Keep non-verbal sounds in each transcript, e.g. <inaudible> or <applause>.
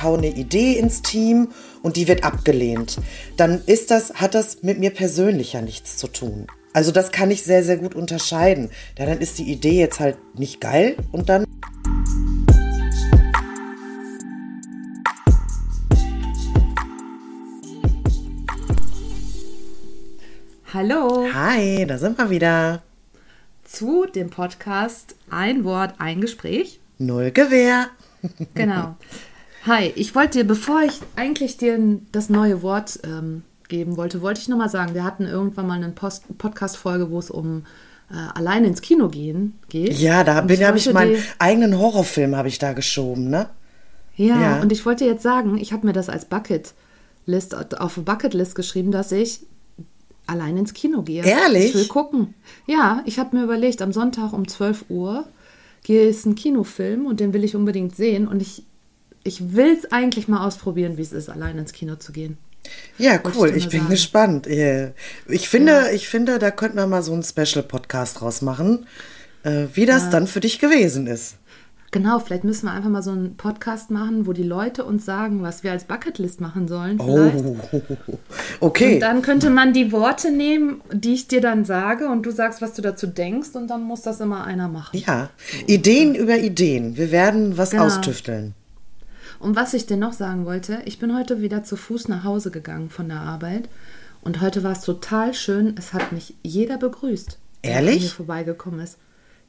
ich hau eine Idee ins Team und die wird abgelehnt, dann ist das, hat das mit mir persönlich ja nichts zu tun. Also das kann ich sehr, sehr gut unterscheiden. Ja, dann ist die Idee jetzt halt nicht geil und dann. Hallo. Hi, da sind wir wieder. Zu dem Podcast Ein Wort, ein Gespräch. Null Gewehr. <laughs> Genau. Hi, ich wollte dir, bevor ich eigentlich dir das neue Wort ähm, geben wollte, wollte ich nochmal sagen, wir hatten irgendwann mal eine Podcast-Folge, wo es um äh, alleine ins Kino gehen geht. Ja, da habe ich, hab ich meinen eigenen Horrorfilm habe ich da geschoben, ne? Ja, ja, und ich wollte jetzt sagen, ich habe mir das als Bucketlist auf Bucketlist geschrieben, dass ich allein ins Kino gehe. Ehrlich? Ich will gucken. Ja, ich habe mir überlegt, am Sonntag um 12 Uhr gehe es ein Kinofilm und den will ich unbedingt sehen und ich ich will es eigentlich mal ausprobieren, wie es ist, allein ins Kino zu gehen. Ja, cool. Ich, ich bin sagen. gespannt. Ich finde, ja. ich finde, da könnten wir mal so einen Special-Podcast draus machen, äh, wie das ja. dann für dich gewesen ist. Genau, vielleicht müssen wir einfach mal so einen Podcast machen, wo die Leute uns sagen, was wir als Bucketlist machen sollen. Vielleicht. Oh, <laughs> okay. Und dann könnte man die Worte nehmen, die ich dir dann sage und du sagst, was du dazu denkst und dann muss das immer einer machen. Ja, so. Ideen über Ideen. Wir werden was genau. austüfteln. Und was ich dir noch sagen wollte, ich bin heute wieder zu Fuß nach Hause gegangen von der Arbeit und heute war es total schön. Es hat mich jeder begrüßt, Ehrlich? der mir vorbeigekommen ist.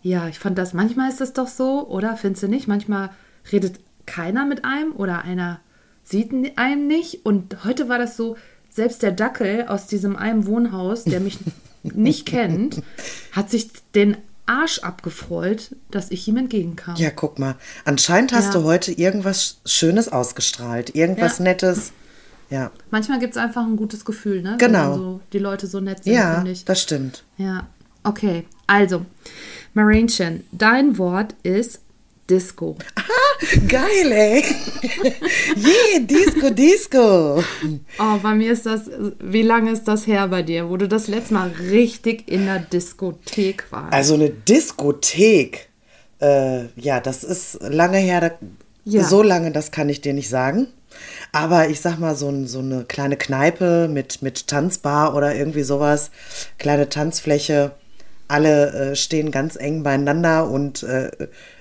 Ja, ich fand das, manchmal ist es doch so, oder? Findest du nicht? Manchmal redet keiner mit einem oder einer sieht einen nicht. Und heute war das so, selbst der Dackel aus diesem einen Wohnhaus, der mich <laughs> nicht kennt, hat sich den Arsch abgefreut, dass ich ihm entgegenkam. Ja, guck mal. Anscheinend hast ja. du heute irgendwas Schönes ausgestrahlt, irgendwas ja. Nettes. Ja. Manchmal gibt es einfach ein gutes Gefühl, ne? Genau. So die Leute so nett sind, ja, ich. das stimmt. Ja, okay. Also, Marinchen, dein Wort ist Disco. Aha, geil, ey. yeah, Disco, Disco. Oh, bei mir ist das, wie lange ist das her bei dir, wo du das letzte Mal richtig in der Diskothek warst? Also eine Diskothek, äh, ja, das ist lange her. Ja. So lange, das kann ich dir nicht sagen. Aber ich sag mal, so, so eine kleine Kneipe mit, mit Tanzbar oder irgendwie sowas, kleine Tanzfläche, alle äh, stehen ganz eng beieinander und äh,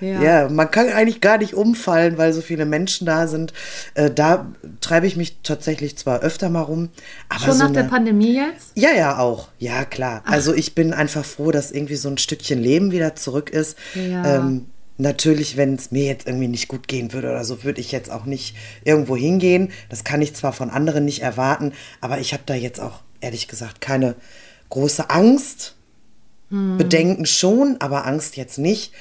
ja. ja. man kann eigentlich gar nicht umfallen, weil so viele Menschen da sind. Äh, da treibe ich mich tatsächlich zwar öfter mal rum. Aber Schon so nach eine, der Pandemie jetzt? Ja, ja, auch. Ja, klar. Ach. Also ich bin einfach froh, dass irgendwie so ein Stückchen Leben wieder zurück ist. Ja. Ähm, Natürlich, wenn es mir jetzt irgendwie nicht gut gehen würde oder so, würde ich jetzt auch nicht irgendwo hingehen. Das kann ich zwar von anderen nicht erwarten, aber ich habe da jetzt auch ehrlich gesagt keine große Angst, hm. Bedenken schon, aber Angst jetzt nicht.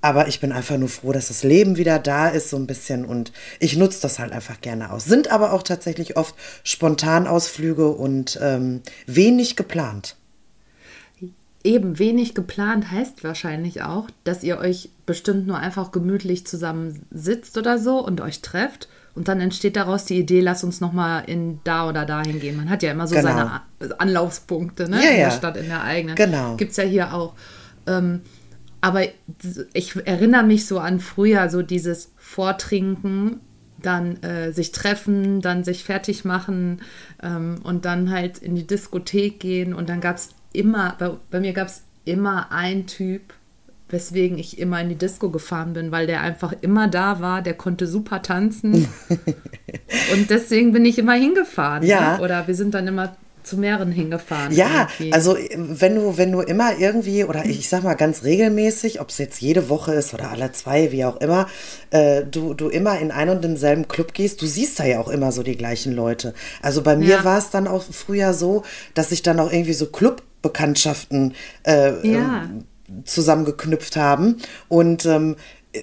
Aber ich bin einfach nur froh, dass das Leben wieder da ist, so ein bisschen. Und ich nutze das halt einfach gerne aus. Sind aber auch tatsächlich oft Spontanausflüge und ähm, wenig geplant. Eben wenig geplant heißt wahrscheinlich auch, dass ihr euch bestimmt nur einfach gemütlich zusammen sitzt oder so und euch trefft und dann entsteht daraus die Idee, lass uns nochmal in da oder dahin gehen. Man hat ja immer so genau. seine Anlaufspunkte ne? ja, in der Stadt, in der eigenen. Genau. Gibt es ja hier auch. Ähm, aber ich erinnere mich so an früher, so dieses Vortrinken, dann äh, sich treffen, dann sich fertig machen ähm, und dann halt in die Diskothek gehen. Und dann gab es immer, bei, bei mir gab es immer ein Typ, weswegen ich immer in die Disco gefahren bin, weil der einfach immer da war, der konnte super tanzen. <laughs> und deswegen bin ich immer hingefahren. Ja. Ne? Oder wir sind dann immer zu mehreren hingefahren. Ja, irgendwie. also wenn du, wenn du immer irgendwie, oder ich sag mal ganz regelmäßig, ob es jetzt jede Woche ist oder alle zwei, wie auch immer, äh, du, du immer in einen und denselben Club gehst, du siehst da ja auch immer so die gleichen Leute. Also bei mir ja. war es dann auch früher so, dass ich dann auch irgendwie so Clubbekanntschaften äh, ja. ähm, zusammengeknüpft haben. Und ähm,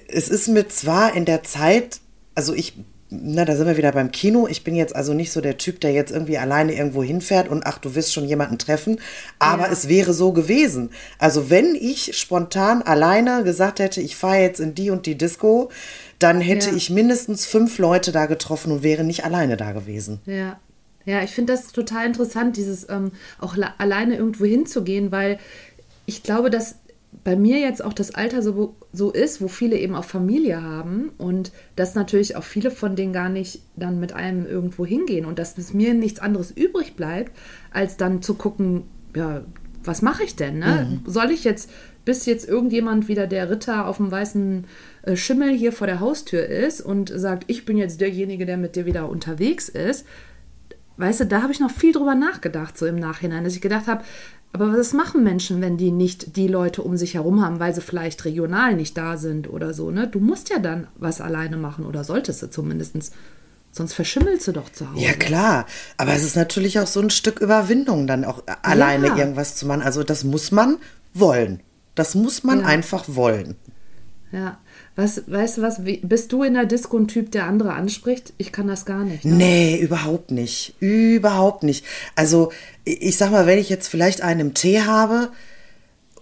es ist mir zwar in der Zeit, also ich na, da sind wir wieder beim Kino. Ich bin jetzt also nicht so der Typ, der jetzt irgendwie alleine irgendwo hinfährt und ach, du wirst schon jemanden treffen. Aber ja. es wäre so gewesen. Also wenn ich spontan alleine gesagt hätte, ich fahre jetzt in die und die Disco, dann hätte ja. ich mindestens fünf Leute da getroffen und wäre nicht alleine da gewesen. Ja. Ja, ich finde das total interessant, dieses ähm, auch alleine irgendwo hinzugehen, weil ich glaube, dass bei mir jetzt auch das Alter so, so ist, wo viele eben auch Familie haben und dass natürlich auch viele von denen gar nicht dann mit einem irgendwo hingehen und dass es mir nichts anderes übrig bleibt, als dann zu gucken, ja, was mache ich denn? Ne? Mhm. Soll ich jetzt, bis jetzt irgendjemand wieder der Ritter auf dem weißen äh, Schimmel hier vor der Haustür ist und sagt, ich bin jetzt derjenige, der mit dir wieder unterwegs ist, weißt du, da habe ich noch viel drüber nachgedacht, so im Nachhinein, dass ich gedacht habe, aber was machen Menschen, wenn die nicht die Leute um sich herum haben, weil sie vielleicht regional nicht da sind oder so, ne? Du musst ja dann was alleine machen oder solltest du zumindest. Sonst verschimmelst du doch zu Hause. Ja, klar. Aber es ist natürlich auch so ein Stück Überwindung, dann auch alleine ja. irgendwas zu machen. Also das muss man wollen. Das muss man ja. einfach wollen. Ja. Was, weißt du was, wie, bist du in der Disco ein Typ, der andere anspricht? Ich kann das gar nicht. Ne? Nee, überhaupt nicht. Überhaupt nicht. Also, ich sag mal, wenn ich jetzt vielleicht einen Tee habe,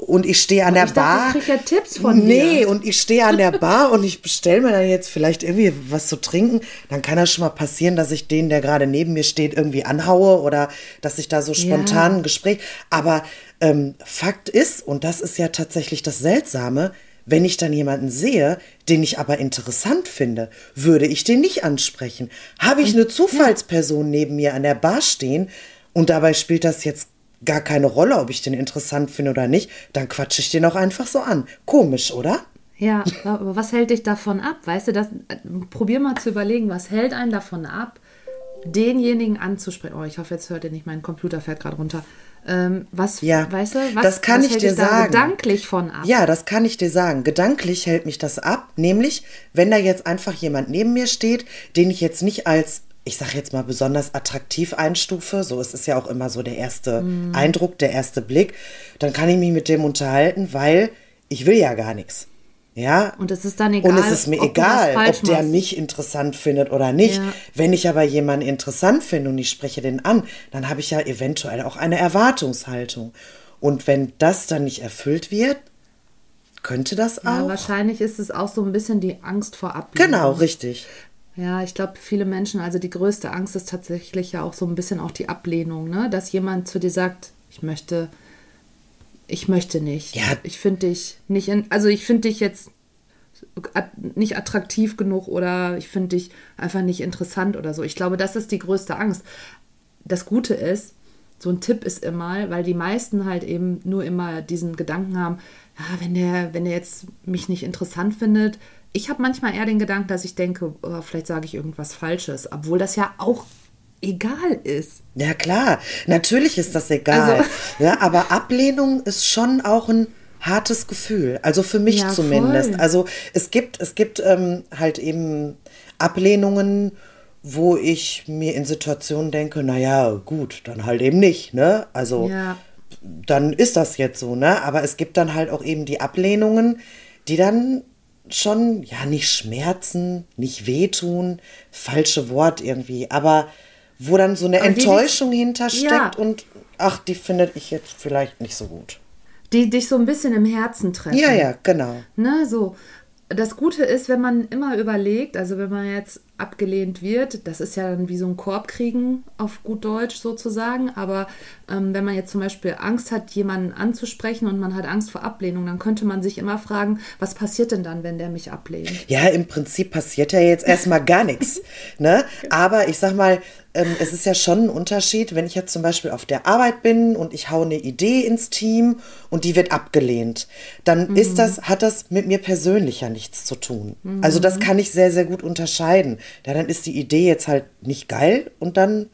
und ich stehe an der ich Bar. Dachte, ich krieg ja Tipps von nee, dir. Nee, und ich stehe an der Bar und ich bestelle mir dann jetzt vielleicht irgendwie was zu trinken, dann kann das schon mal passieren, dass ich den, der gerade neben mir steht, irgendwie anhaue oder dass ich da so spontan ja. ein Gespräch. Aber ähm, Fakt ist, und das ist ja tatsächlich das Seltsame, wenn ich dann jemanden sehe, den ich aber interessant finde, würde ich den nicht ansprechen. Habe ich eine Zufallsperson neben mir an der Bar stehen und dabei spielt das jetzt gar keine Rolle, ob ich den interessant finde oder nicht, dann quatsche ich den auch einfach so an. Komisch, oder? Ja, aber was hält dich davon ab? Weißt du, das, probier mal zu überlegen, was hält einen davon ab, denjenigen anzusprechen. Oh, ich hoffe, jetzt hört ihr nicht, mein Computer fährt gerade runter. Ähm, was, ja, weißt du, was, das kann was ich dir sagen. gedanklich von ab? Ja, das kann ich dir sagen. Gedanklich hält mich das ab, nämlich, wenn da jetzt einfach jemand neben mir steht, den ich jetzt nicht als ich sage jetzt mal besonders attraktiv einstufe, so ist es ja auch immer so der erste mm. Eindruck, der erste Blick, dann kann ich mich mit dem unterhalten, weil ich will ja gar nichts. Ja. Und es ist dann egal. Und es ist mir ob egal, ob der machst. mich interessant findet oder nicht. Ja. Wenn ich aber jemanden interessant finde und ich spreche den an, dann habe ich ja eventuell auch eine Erwartungshaltung. Und wenn das dann nicht erfüllt wird, könnte das auch. Ja, wahrscheinlich ist es auch so ein bisschen die Angst vor Ablehnung. Genau, richtig. Ja, ich glaube, viele Menschen, also die größte Angst ist tatsächlich ja auch so ein bisschen auch die Ablehnung, ne? Dass jemand zu dir sagt, ich möchte ich möchte nicht. Ja. Ich finde dich nicht, in, also ich finde dich jetzt nicht attraktiv genug oder ich finde dich einfach nicht interessant oder so. Ich glaube, das ist die größte Angst. Das Gute ist, so ein Tipp ist immer, weil die meisten halt eben nur immer diesen Gedanken haben, ja, wenn der, wenn der jetzt mich nicht interessant findet, ich habe manchmal eher den Gedanken, dass ich denke, oh, vielleicht sage ich irgendwas Falsches, obwohl das ja auch egal ist. Ja klar, natürlich ist das egal. Also, ja, aber Ablehnung ist schon auch ein hartes Gefühl. Also für mich ja, zumindest. Voll. Also es gibt, es gibt ähm, halt eben Ablehnungen, wo ich mir in Situationen denke, naja, gut, dann halt eben nicht, ne? Also ja. dann ist das jetzt so, ne? Aber es gibt dann halt auch eben die Ablehnungen, die dann schon, ja, nicht schmerzen, nicht wehtun, falsche Wort irgendwie, aber wo dann so eine Enttäuschung hintersteckt ja. und ach, die findet ich jetzt vielleicht nicht so gut. Die dich so ein bisschen im Herzen treffen. Ja, ja, genau. Ne, so. Das Gute ist, wenn man immer überlegt, also wenn man jetzt abgelehnt wird, das ist ja dann wie so ein Korb kriegen auf gut Deutsch sozusagen, aber ähm, wenn man jetzt zum Beispiel Angst hat, jemanden anzusprechen und man hat Angst vor Ablehnung, dann könnte man sich immer fragen, was passiert denn dann, wenn der mich ablehnt? Ja, im Prinzip passiert ja jetzt erstmal gar nichts. <laughs> Ne? Aber ich sag mal, ähm, es ist ja schon ein Unterschied, wenn ich jetzt zum Beispiel auf der Arbeit bin und ich hau eine Idee ins Team und die wird abgelehnt, dann mhm. ist das, hat das mit mir persönlich ja nichts zu tun. Mhm. Also das kann ich sehr, sehr gut unterscheiden. Ja, dann ist die Idee jetzt halt nicht geil und dann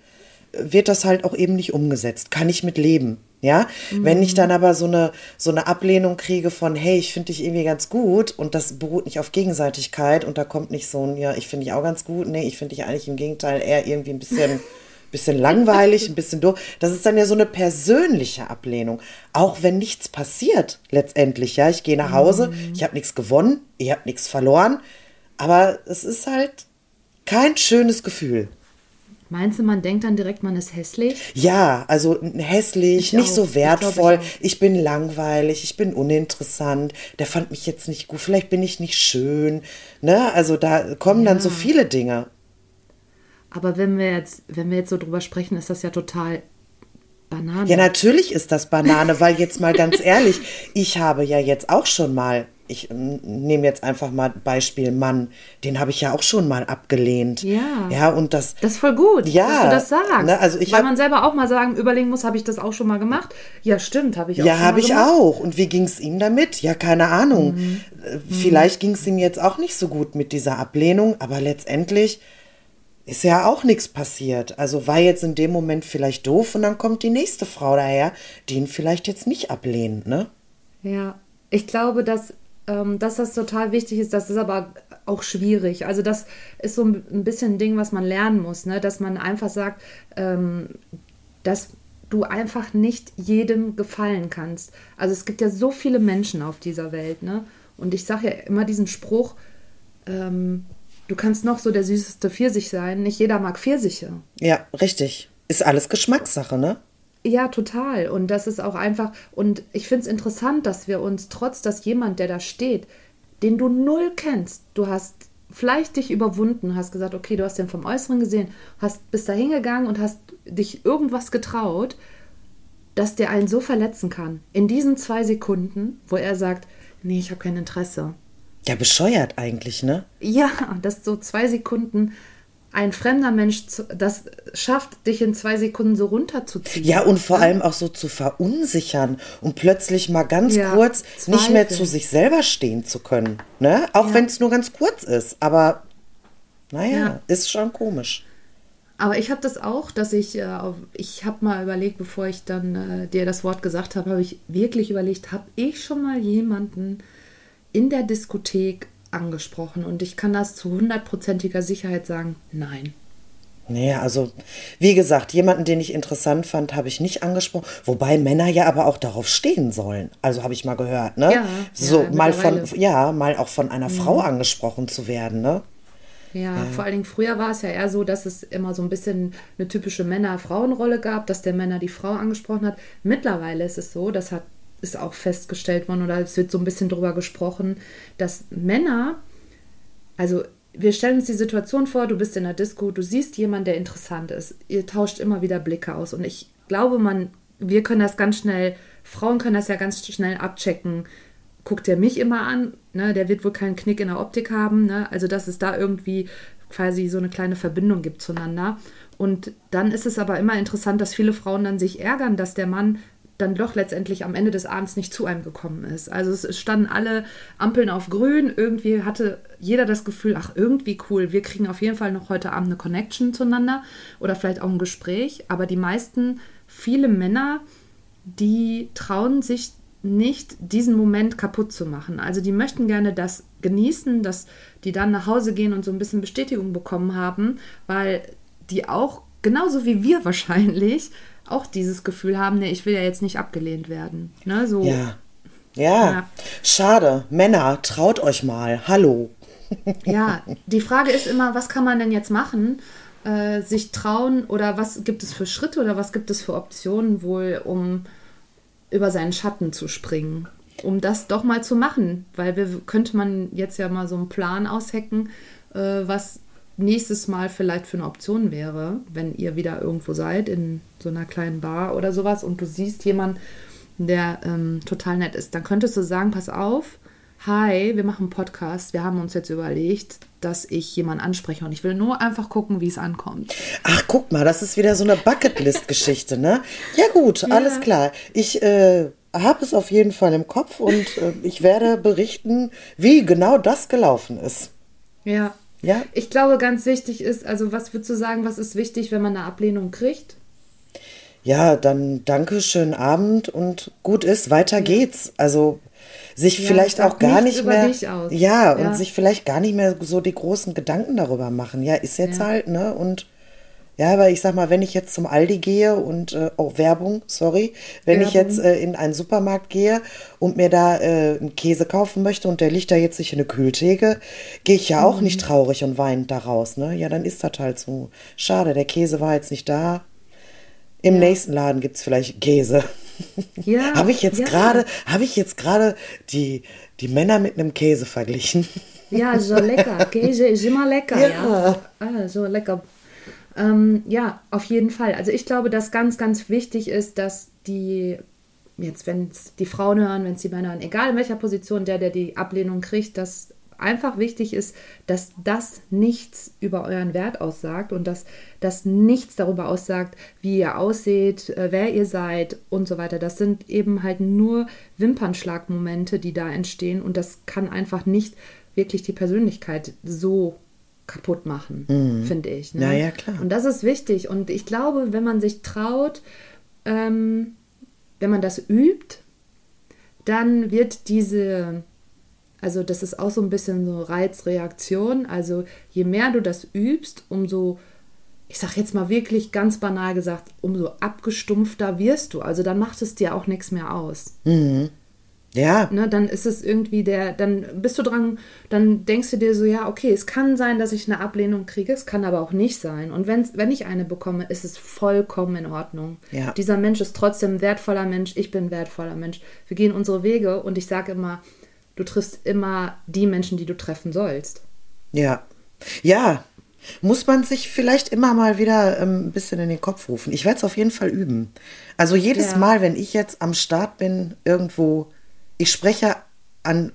wird das halt auch eben nicht umgesetzt. Kann ich mit leben. Ja, mhm. wenn ich dann aber so eine, so eine Ablehnung kriege von, hey, ich finde dich irgendwie ganz gut und das beruht nicht auf Gegenseitigkeit und da kommt nicht so ein, ja, ich finde dich auch ganz gut, nee, ich finde dich eigentlich im Gegenteil eher irgendwie ein bisschen, <laughs> bisschen langweilig, ein bisschen doof. Das ist dann ja so eine persönliche Ablehnung. Auch wenn nichts passiert, letztendlich, ja, ich gehe nach Hause, mhm. ich habe nichts gewonnen, ihr habt nichts verloren, aber es ist halt kein schönes Gefühl. Meinst du, man denkt dann direkt, man ist hässlich? Ja, also hässlich, ich nicht auch. so wertvoll. Ich, ich, ich, bin langweilig, ich bin uninteressant. Der fand mich jetzt nicht gut. Vielleicht bin ich nicht schön. Ne? Also da kommen ja. dann so viele Dinge. Aber wenn wir jetzt, wenn wir jetzt so drüber sprechen, ist das ja total Banane. Ja, natürlich ist das Banane, weil jetzt mal ganz ehrlich, ich habe ja jetzt auch schon mal, ich mm, nehme jetzt einfach mal Beispiel Mann, den habe ich ja auch schon mal abgelehnt. Ja. Ja, und das. Das ist voll gut, Ja, dass du das sagst. ne, also ich Weil hab- man selber auch mal sagen, überlegen muss, habe ich das auch schon mal gemacht? Ja, stimmt, habe ich auch Ja, schon mal habe ich gemacht. auch. Und wie ging es ihm damit? Ja, keine Ahnung. Mhm. Äh, Vielleicht ging es ihm jetzt auch nicht so gut mit dieser Ablehnung, aber letztendlich ist ja auch nichts passiert. Also war jetzt in dem Moment vielleicht doof und dann kommt die nächste Frau daher, die ihn vielleicht jetzt nicht ablehnt, ne? Ja, ich glaube, dass, ähm, dass das total wichtig ist. Das ist aber auch schwierig. Also das ist so ein ein bisschen ein Ding, was man lernen muss, ne? dass man einfach sagt, ähm, dass du einfach nicht jedem gefallen kannst. Also es gibt ja so viele Menschen auf dieser Welt, ne? Und ich sage ja immer diesen Spruch, ähm, du kannst noch so der süßeste Pfirsich sein, nicht jeder mag Pfirsiche. Ja, richtig. Ist alles Geschmackssache, ne? Ja, total. Und das ist auch einfach, und ich finde es interessant, dass wir uns, trotz dass jemand, der da steht, den du null kennst, du hast vielleicht dich überwunden, hast gesagt, okay, du hast den vom Äußeren gesehen, hast bis da hingegangen und hast dich irgendwas getraut, dass der einen so verletzen kann. In diesen zwei Sekunden, wo er sagt, nee, ich habe kein Interesse. Ja, bescheuert eigentlich, ne? Ja, dass so zwei Sekunden ein fremder Mensch das schafft, dich in zwei Sekunden so runterzuziehen. Ja, und vor allem auch so zu verunsichern und plötzlich mal ganz Ja, kurz nicht mehr Zweifel. zu sich selber stehen zu können. Ne? Auch Ja. wenn es nur ganz kurz ist. Aber naja, Ja. ist schon komisch. Aber ich habe das auch, dass ich, äh, ich habe mal überlegt, bevor ich dann äh, dir das Wort gesagt habe, habe ich wirklich überlegt, habe ich schon mal jemanden in der Diskothek angesprochen? Und ich kann das zu hundertprozentiger Sicherheit sagen, nein. Naja, also wie gesagt, jemanden, den ich interessant fand, habe ich nicht angesprochen. Wobei Männer ja aber auch darauf stehen sollen. Also habe ich mal gehört, ne? Ja, so ja, mal von. Mhm. ja, mal auch von einer Frau angesprochen zu werden, ne? Ja, vor allen Dingen früher war es ja eher so, dass es immer so ein bisschen eine typische Männer-Frauen-Rolle gab, dass der Männer die Frau angesprochen hat. Mittlerweile ist es so, das hat ist auch festgestellt worden oder es wird so ein bisschen drüber gesprochen, dass Männer, also wir stellen uns die Situation vor, du bist in der Disco, du siehst jemanden, der interessant ist. Ihr tauscht immer wieder Blicke aus und ich glaube, man, wir können das ganz schnell, Frauen können das ja ganz schnell abchecken. Guckt er mich immer an, ne, der wird wohl keinen Knick in der Optik haben, ne? Also dass es da irgendwie quasi so eine kleine Verbindung gibt zueinander. Und dann ist es aber immer interessant, dass viele Frauen dann sich ärgern, dass der Mann dann doch letztendlich am Ende des Abends nicht zu einem gekommen ist. Also es- standen alle Ampeln auf grün. Irgendwie hatte jeder das Gefühl, ach, irgendwie cool, wir kriegen auf jeden Fall noch heute Abend eine Connection zueinander oder vielleicht auch ein Gespräch. Aber die meisten, viele Männer, die trauen sich nicht, diesen Moment kaputt zu machen. Also die möchten gerne das genießen, dass die dann nach Hause gehen und so ein bisschen Bestätigung bekommen haben, weil die auch, genauso wie wir <laughs> wahrscheinlich, auch dieses Gefühl haben, nee, ich will ja jetzt nicht abgelehnt werden. Ne, so. Ja. Ja. Ja. Schade. Männer, traut euch mal. Hallo. <laughs> Ja, die Frage ist immer, was kann man denn jetzt machen? Äh, sich trauen oder was gibt es für Schritte oder was gibt es für Optionen wohl, um über seinen Schatten zu springen? Um das doch mal zu machen, weil wir könnte man jetzt ja mal so einen Plan aushecken, äh, was nächstes Mal vielleicht für eine Option wäre, wenn ihr wieder irgendwo seid in so einer kleinen Bar oder sowas und du siehst jemanden, der ähm, total nett ist, dann könntest du sagen, pass auf, hi, wir machen einen Podcast, wir haben uns jetzt überlegt, dass ich jemanden anspreche und ich will nur einfach gucken, wie es ankommt. Ach, guck mal, das ist wieder so eine Bucketlist-Geschichte, ne? Ja gut, alles klar. Ich äh, habe es auf jeden Fall im Kopf und äh, ich werde berichten, wie genau das gelaufen ist. Ja. Ja. Ich glaube, ganz wichtig ist, also was würdest du sagen, was ist wichtig, wenn man eine Ablehnung kriegt? Ja, dann danke, schönen Abend und gut ist, weiter geht's. Also sich Ja, vielleicht auch gar nicht mehr aus. ja und Ja. sich vielleicht gar nicht mehr so die großen Gedanken darüber machen. Ja, ist jetzt Ja. halt, ne? Und ja, aber ich sag mal, wenn ich jetzt zum Aldi gehe und äh, oh, Werbung, sorry, wenn ich Werbung. jetzt äh, in einen Supermarkt gehe und mir da äh, einen Käse kaufen möchte und der liegt da jetzt nicht in eine Kühltheke, gehe ich ja auch Mhm. nicht traurig und weinend da raus, ne? Ja, dann ist das halt so. Schade, der Käse war jetzt nicht da. Im nächsten Laden gibt es vielleicht Käse. Ja, <laughs> habe ich jetzt ja. gerade, habe ich jetzt gerade die, die Männer mit einem Käse verglichen? Ja, so lecker. <laughs> Käse ist immer lecker, ja. Ja. Ah, so lecker. Ähm, ja, auf jeden Fall. Also ich glaube, dass ganz, ganz wichtig ist, dass die, jetzt wenn es die Frauen hören, wenn es die Männer hören, egal in welcher Position der, der die Ablehnung kriegt, dass einfach wichtig ist, dass das nichts über euren Wert aussagt und dass das nichts darüber aussagt, wie ihr ausseht, äh, wer ihr seid und so weiter. Das sind eben halt nur Wimpernschlagmomente, die da entstehen und das kann einfach nicht wirklich die Persönlichkeit so kaputt machen, mhm. finde ich. Ne? Ja, ja, klar. Und das ist wichtig. Und ich glaube, wenn man sich traut, ähm, wenn man das übt, dann wird diese also das ist auch so ein bisschen so Reizreaktion. Also je mehr du das übst, umso, ich sag jetzt mal wirklich ganz banal gesagt, umso abgestumpfter wirst du. Also dann macht es dir auch nichts mehr aus. Mhm. Ja. Ne, dann ist es irgendwie der, dann bist du dran, dann denkst du dir so, ja, okay, es kann sein, dass ich eine Ablehnung kriege, es kann aber auch nicht sein. Und wenn, wenn ich eine bekomme, ist es vollkommen in Ordnung. Ja. Dieser Mensch ist trotzdem ein wertvoller Mensch, ich bin ein wertvoller Mensch. Wir gehen unsere Wege und ich sage immer, du triffst immer die Menschen, die du treffen sollst. Ja. Ja. Muss man sich vielleicht immer mal wieder ähm, ein bisschen in den Kopf rufen. Ich werde es auf jeden Fall üben. Also jedes ja. Mal, wenn ich jetzt am Start bin, irgendwo, ich spreche an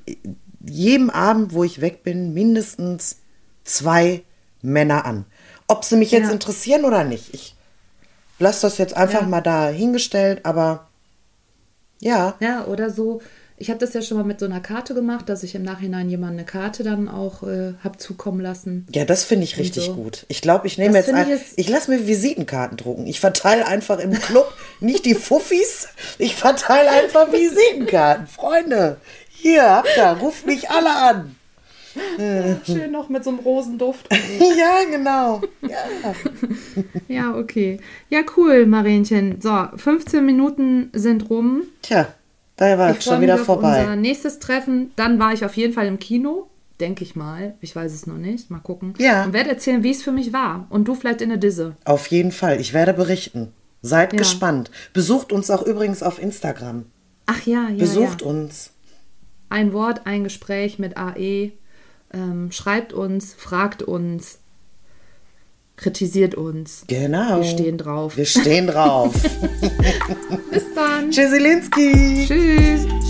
jedem Abend, wo ich weg bin, mindestens zwei Männer an. Ob sie mich ja. jetzt interessieren oder nicht. Ich lasse das jetzt einfach ja. mal da hingestellt, aber ja. Ja, oder so, ich habe das ja schon mal mit so einer Karte gemacht, dass ich im Nachhinein jemand eine Karte dann auch äh, habe zukommen lassen. Ja, das finde ich richtig so. gut. Ich glaube, ich nehme jetzt ein, ich, ich lasse mir Visitenkarten drucken. Ich verteile einfach im Club <laughs> nicht die Fuffis, ich verteile einfach Visitenkarten. Freunde, hier habt ihr, ruft mich alle an. Schön noch mit so einem Rosenduft. <laughs> ja, genau. Ja. <laughs> ja, okay. Ja, cool, Marienchen. So, 15 Minuten sind rum. Tja. Da war ich schon wieder auf vorbei. Unser nächstes Treffen, dann war ich auf jeden Fall im Kino, denke ich mal. Ich weiß es noch nicht. Mal gucken. Ja. Und werde erzählen, wie es für mich war. Und du vielleicht in der Disse. Auf jeden Fall. Ich werde berichten. Seid ja. gespannt. Besucht uns auch übrigens auf Instagram. Ach ja, ja. Besucht ja. uns. Ein Wort, ein Gespräch mit AE. Ähm, schreibt uns, fragt uns, kritisiert uns. Genau. Wir stehen drauf. Wir stehen drauf. <laughs> Bis dann. Tschüsselinski. Tschüss.